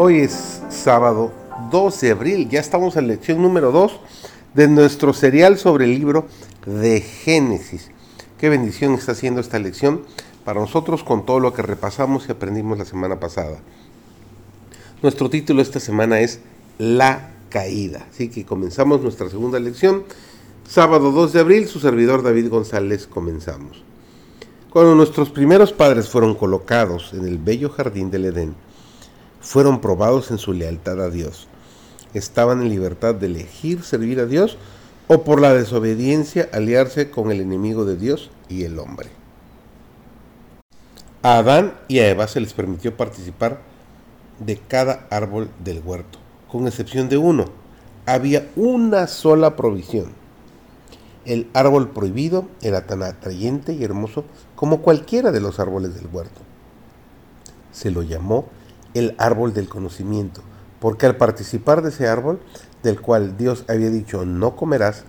Hoy es sábado 12 de abril, ya estamos en lección número 2 de nuestro serial sobre el libro de Génesis. Qué bendición está haciendo esta lección para nosotros con todo lo que repasamos y aprendimos la semana pasada. Nuestro título esta semana es La caída. Así que comenzamos nuestra segunda lección. Sábado 2 de abril, su servidor David González, comenzamos. Cuando nuestros primeros padres fueron colocados en el bello jardín del Edén, fueron probados en su lealtad a Dios. Estaban en libertad de elegir servir a Dios o por la desobediencia aliarse con el enemigo de Dios y el hombre. A Adán y a Eva se les permitió participar de cada árbol del huerto, con excepción de uno. Había una sola provisión. El árbol prohibido era tan atrayente y hermoso como cualquiera de los árboles del huerto. Se lo llamó el árbol del conocimiento, porque al participar de ese árbol, del cual Dios había dicho no comerás,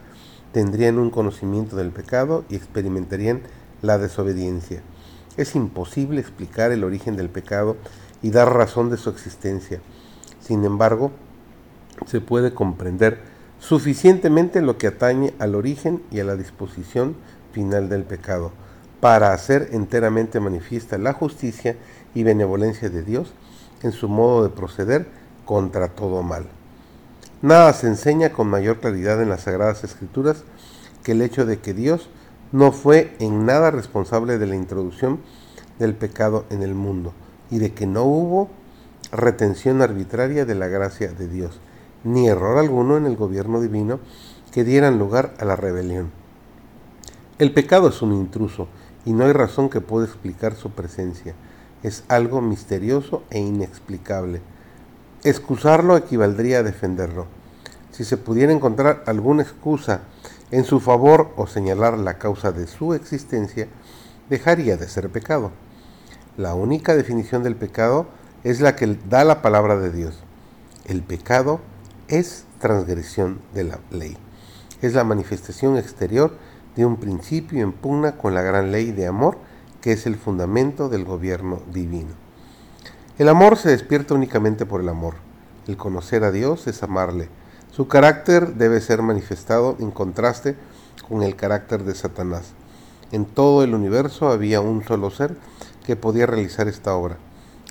tendrían un conocimiento del pecado y experimentarían la desobediencia. Es imposible explicar el origen del pecado y dar razón de su existencia. Sin embargo, se puede comprender suficientemente lo que atañe al origen y a la disposición final del pecado, para hacer enteramente manifiesta la justicia y benevolencia de Dios en su modo de proceder contra todo mal. Nada se enseña con mayor claridad en las Sagradas Escrituras que el hecho de que Dios no fue en nada responsable de la introducción del pecado en el mundo y de que no hubo retención arbitraria de la gracia de Dios, ni error alguno en el gobierno divino que dieran lugar a la rebelión. El pecado es un intruso y no hay razón que pueda explicar su presencia es algo misterioso e inexplicable. Excusarlo equivaldría a defenderlo. Si se pudiera encontrar alguna excusa en su favor o señalar la causa de su existencia, dejaría de ser pecado. La única definición del pecado es la que da la palabra de Dios. El pecado es transgresión de la ley. Es la manifestación exterior de un principio en pugna con la gran ley de amor que es el fundamento del gobierno divino. El amor se despierta únicamente por el amor. El conocer a Dios es amarle. Su carácter debe ser manifestado en contraste con el carácter de Satanás. En todo el universo había un solo ser que podía realizar esta obra.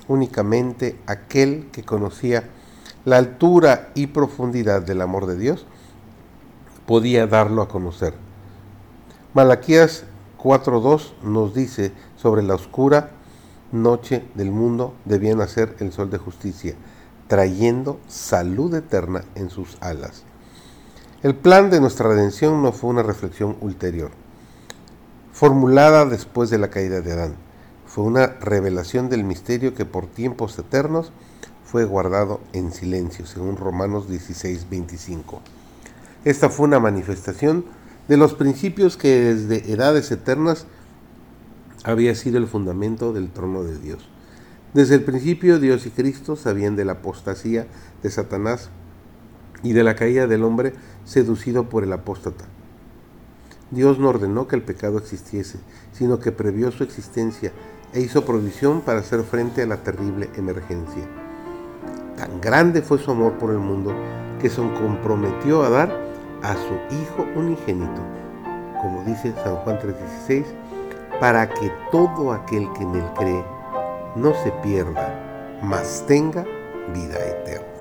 Únicamente aquel que conocía la altura y profundidad del amor de Dios podía darlo a conocer. Malaquías 4.2 nos dice sobre la oscura noche del mundo debía nacer el sol de justicia, trayendo salud eterna en sus alas. El plan de nuestra redención no fue una reflexión ulterior, formulada después de la caída de Adán. Fue una revelación del misterio que por tiempos eternos fue guardado en silencio, según Romanos 16:25. Esta fue una manifestación de los principios que desde edades eternas había sido el fundamento del trono de Dios. Desde el principio Dios y Cristo sabían de la apostasía de Satanás y de la caída del hombre seducido por el apóstata. Dios no ordenó que el pecado existiese, sino que previó su existencia e hizo provisión para hacer frente a la terrible emergencia. Tan grande fue su amor por el mundo que se comprometió a dar a su Hijo unigénito, como dice San Juan 3:16, para que todo aquel que en él cree no se pierda, mas tenga vida eterna.